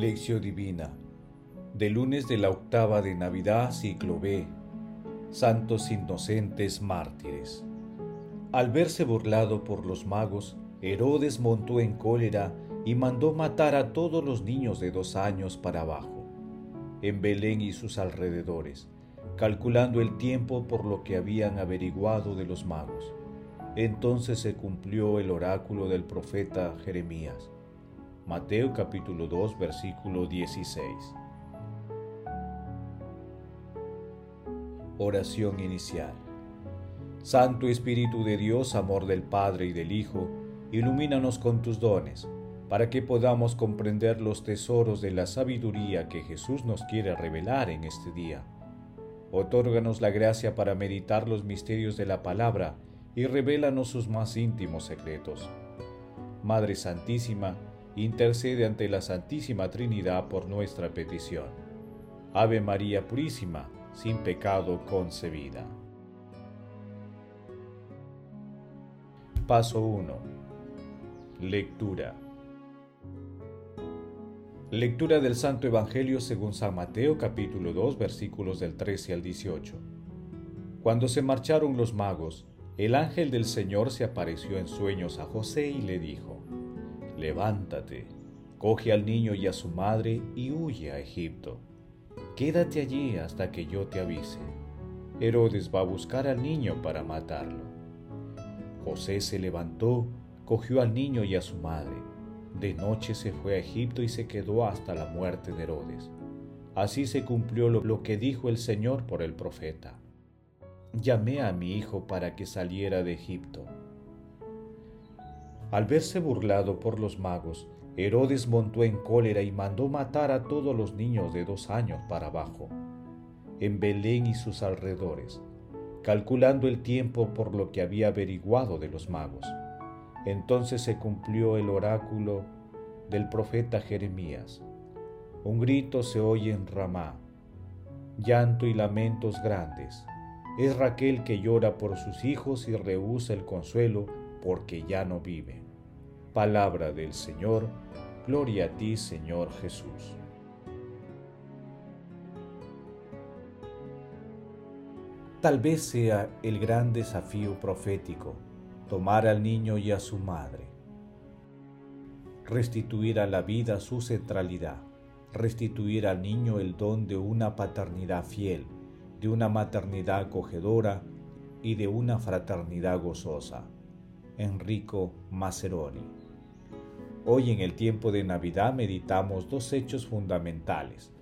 Lección Divina de lunes de la octava de Navidad, ciclo B. Santos Inocentes Mártires. Al verse burlado por los magos, Herodes montó en cólera y mandó matar a todos los niños de dos años para abajo, en Belén y sus alrededores, calculando el tiempo por lo que habían averiguado de los magos. Entonces se cumplió el oráculo del profeta Jeremías Mateo capítulo 2 versículo 16. Oración inicial. Santo Espíritu de Dios, amor del Padre y del Hijo, ilumínanos con tus dones, para que podamos comprender los tesoros de la sabiduría que Jesús nos quiere revelar en este día. Otórganos la gracia para meditar los misterios de la palabra y revélanos sus más íntimos secretos. Madre Santísima, intercede ante la Santísima Trinidad por nuestra petición. Ave María Purísima, sin pecado concebida. Paso 1. Lectura. Lectura del Santo Evangelio según San Mateo capítulo 2 versículos del 13 al 18. Cuando se marcharon los magos, el ángel del Señor se apareció en sueños a José y le dijo, levántate, coge al niño y a su madre y huye a Egipto. Quédate allí hasta que yo te avise. Herodes va a buscar al niño para matarlo. José se levantó, cogió al niño y a su madre. De noche se fue a Egipto y se quedó hasta la muerte de Herodes. Así se cumplió lo, que dijo el Señor por el profeta. Llamé a mi hijo para que saliera de Egipto. Al verse burlado por los magos, Herodes montó en cólera y mandó matar a todos los niños de dos años para abajo, en Belén y sus alrededores, calculando el tiempo por lo que había averiguado de los magos. Entonces se cumplió el oráculo del profeta Jeremías. Un grito se oye en Ramá, llanto y lamentos grandes. Es Raquel que llora por sus hijos y rehúsa el consuelo porque ya no vive. Palabra del Señor, gloria a ti Señor Jesús. Tal vez sea el gran desafío profético tomar al niño y a su madre, restituir a la vida su centralidad, restituir al niño el don de una paternidad fiel, de una maternidad acogedora y de una fraternidad gozosa. Enrico Maceroni. Hoy en el tiempo de Navidad meditamos dos hechos fundamentales,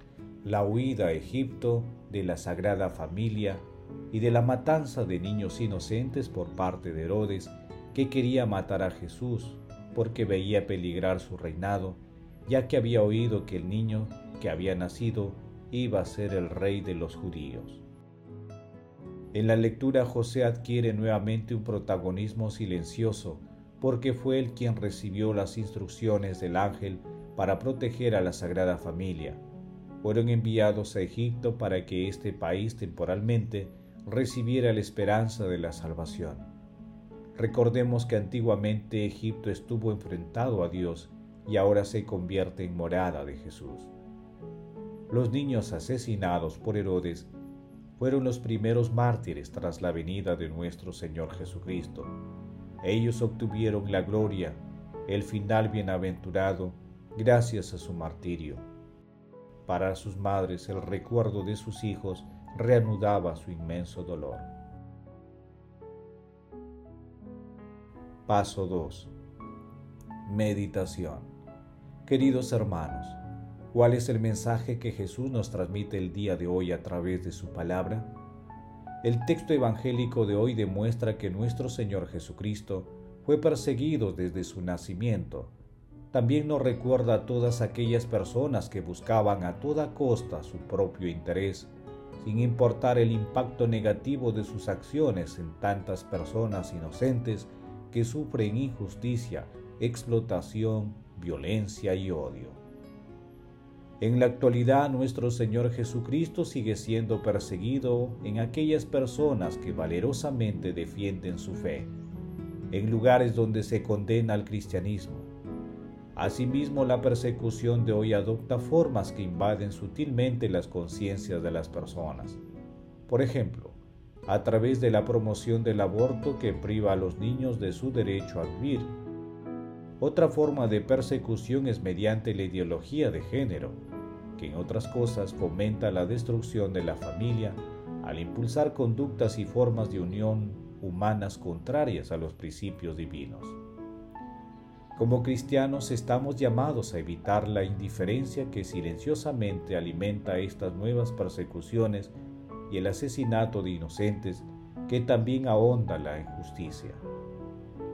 la huida a Egipto de la Sagrada Familia y de la matanza de niños inocentes por parte de Herodes, que quería matar a Jesús porque veía peligrar su reinado, ya que había oído que el niño que había nacido iba a ser el rey de los judíos. En la lectura José adquiere nuevamente un protagonismo silencioso porque fue él quien recibió las instrucciones del ángel para proteger a la Sagrada Familia. Fueron enviados a Egipto para que este país temporalmente recibiera la esperanza de la salvación. Recordemos que antiguamente Egipto estuvo enfrentado a Dios y ahora se convierte en morada de Jesús. Los niños asesinados por Herodes fueron los primeros mártires tras la venida de nuestro Señor Jesucristo. Ellos obtuvieron la gloria, el final bienaventurado, gracias a su martirio. Para sus madres el recuerdo de sus hijos reanudaba su inmenso dolor. Paso 2. Meditación. Queridos hermanos, ¿Cuál es el mensaje que Jesús nos transmite el día de hoy a través de su palabra? El texto evangélico de hoy demuestra que nuestro Señor Jesucristo fue perseguido desde su nacimiento. También nos recuerda a todas aquellas personas que buscaban a toda costa su propio interés, sin importar el impacto negativo de sus acciones en tantas personas inocentes que sufren injusticia, explotación, violencia y odio. En la actualidad nuestro Señor Jesucristo sigue siendo perseguido en aquellas personas que valerosamente defienden su fe, en lugares donde se condena al cristianismo. Asimismo, la persecución de hoy adopta formas que invaden sutilmente las conciencias de las personas. Por ejemplo, a través de la promoción del aborto que priva a los niños de su derecho a vivir. Otra forma de persecución es mediante la ideología de género, que en otras cosas fomenta la destrucción de la familia al impulsar conductas y formas de unión humanas contrarias a los principios divinos. Como cristianos estamos llamados a evitar la indiferencia que silenciosamente alimenta estas nuevas persecuciones y el asesinato de inocentes que también ahonda la injusticia.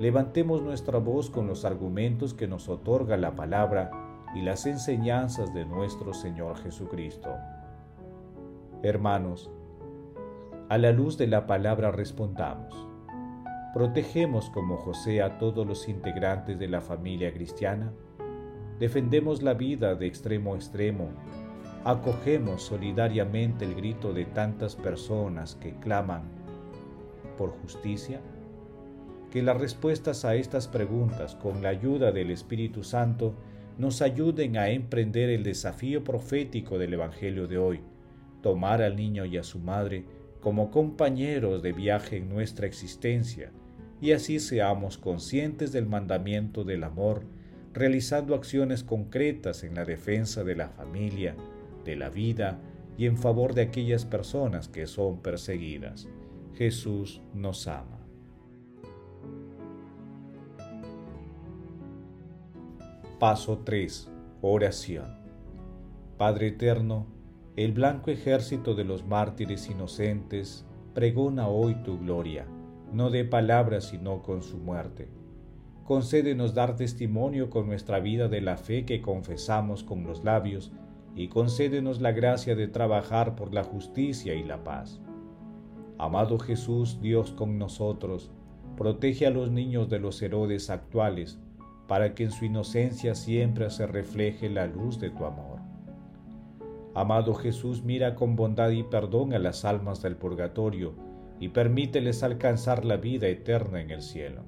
Levantemos nuestra voz con los argumentos que nos otorga la palabra y las enseñanzas de nuestro Señor Jesucristo. Hermanos, a la luz de la palabra respondamos. ¿Protegemos como José a todos los integrantes de la familia cristiana? ¿Defendemos la vida de extremo a extremo? ¿Acogemos solidariamente el grito de tantas personas que claman por justicia? Que las respuestas a estas preguntas, con la ayuda del Espíritu Santo, nos ayuden a emprender el desafío profético del Evangelio de hoy, tomar al niño y a su madre como compañeros de viaje en nuestra existencia, y así seamos conscientes del mandamiento del amor, realizando acciones concretas en la defensa de la familia, de la vida y en favor de aquellas personas que son perseguidas. Jesús nos ama. Paso 3. Oración. Padre Eterno, el blanco ejército de los mártires inocentes pregona hoy tu gloria no de palabras, sino con su muerte. Concédenos dar testimonio con nuestra vida de la fe que confesamos con los labios, y concédenos la gracia de trabajar por la justicia y la paz. Amado Jesús, Dios con nosotros, protege a los niños de los Herodes actuales, para que en su inocencia siempre se refleje la luz de tu amor. Amado Jesús, mira con bondad y perdón a las almas del purgatorio, y permíteles alcanzar la vida eterna en el cielo.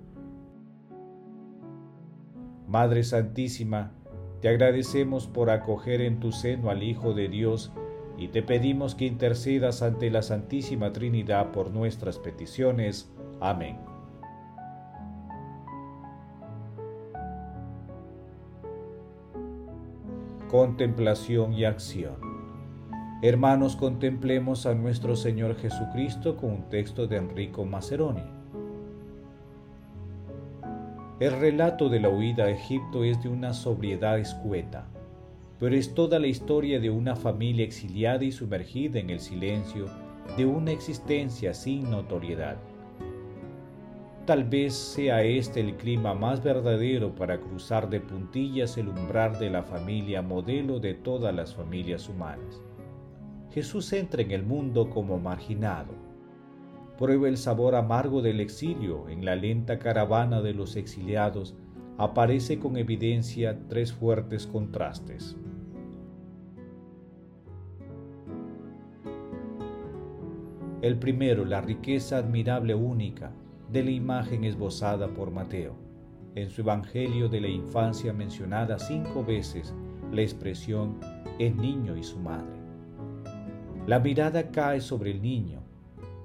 Madre Santísima, te agradecemos por acoger en tu seno al Hijo de Dios y te pedimos que intercedas ante la Santísima Trinidad por nuestras peticiones. Amén. Contemplación y acción. Hermanos, contemplemos a nuestro Señor Jesucristo con un texto de Enrico Maceroni. El relato de la huida a Egipto es de una sobriedad escueta, pero es toda la historia de una familia exiliada y sumergida en el silencio de una existencia sin notoriedad. Tal vez sea este el clima más verdadero para cruzar de puntillas el umbral de la familia modelo de todas las familias humanas. Jesús entra en el mundo como marginado. Prueba el sabor amargo del exilio. En la lenta caravana de los exiliados aparece con evidencia tres fuertes contrastes. El primero, la riqueza admirable única de la imagen esbozada por Mateo. En su Evangelio de la infancia mencionada cinco veces, la expresión es niño y su madre. La mirada cae sobre el niño,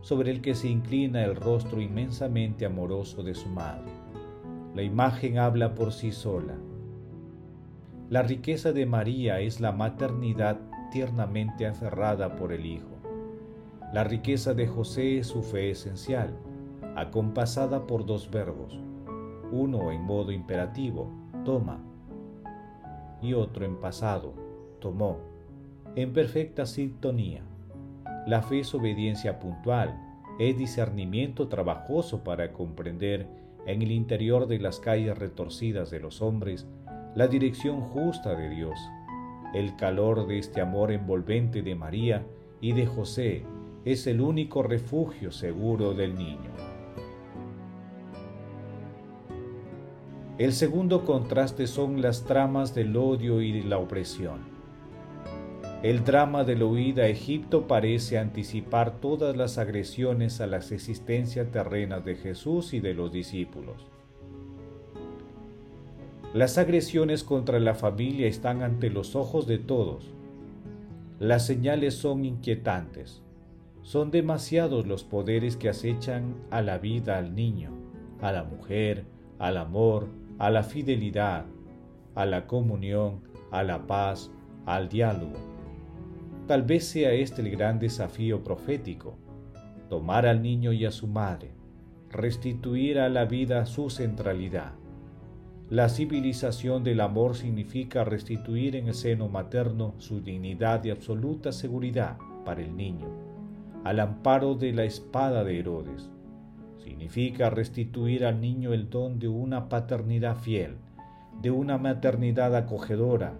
sobre el que se inclina el rostro inmensamente amoroso de su madre. La imagen habla por sí sola. La riqueza de María es la maternidad tiernamente aferrada por el Hijo. La riqueza de José es su fe esencial, acompasada por dos verbos, uno en modo imperativo, toma, y otro en pasado, tomó, en perfecta sintonía. La fe es obediencia puntual, es discernimiento trabajoso para comprender en el interior de las calles retorcidas de los hombres la dirección justa de Dios, el calor de este amor envolvente de María y de José es el único refugio seguro del niño. El segundo contraste son las tramas del odio y la opresión. El drama de la huida a Egipto parece anticipar todas las agresiones a las existencias terrenas de Jesús y de los discípulos. Las agresiones contra la familia están ante los ojos de todos. Las señales son inquietantes. Son demasiados los poderes que acechan a la vida al niño, a la mujer, al amor, a la fidelidad, a la comunión, a la paz, al diálogo. Tal vez sea este el gran desafío profético, tomar al niño y a su madre, restituir a la vida su centralidad. La civilización del amor significa restituir en el seno materno su dignidad y absoluta seguridad para el niño, al amparo de la espada de Herodes. Significa restituir al niño el don de una paternidad fiel, de una maternidad acogedora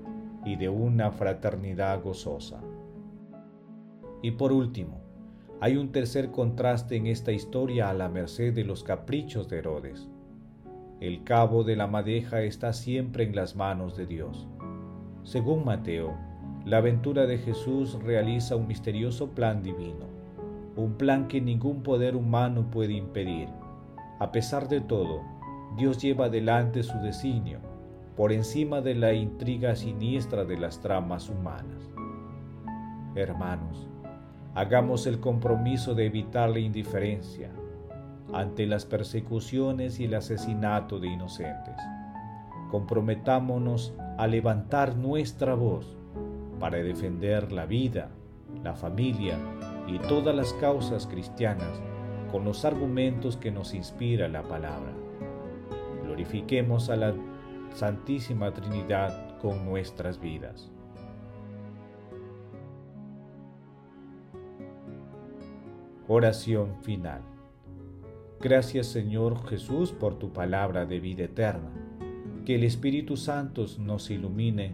y de una fraternidad gozosa. Y por último, hay un tercer contraste en esta historia a la merced de los caprichos de Herodes. El cabo de la madeja está siempre en las manos de Dios. Según Mateo, la aventura de Jesús realiza un misterioso plan divino, un plan que ningún poder humano puede impedir. A pesar de todo, Dios lleva adelante su designio, por encima de la intriga siniestra de las tramas humanas. Hermanos, hagamos el compromiso de evitar la indiferencia, ante las persecuciones y el asesinato de inocentes. Comprometámonos a levantar nuestra voz para defender la vida, la familia y todas las causas cristianas con los argumentos que nos inspira la palabra. Glorifiquemos a la Santísima Trinidad con nuestras vidas. Oración final. Gracias Señor Jesús por tu palabra de vida eterna. Que el Espíritu Santo nos ilumine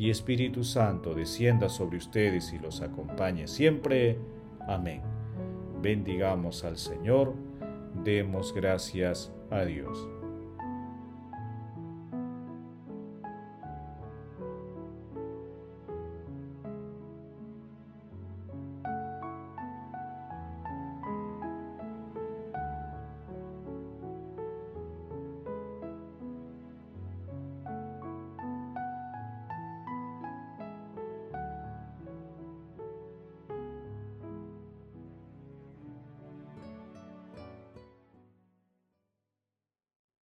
y Espíritu Santo descienda sobre ustedes y los acompañe siempre. Amén. Bendigamos al Señor, demos gracias a Dios.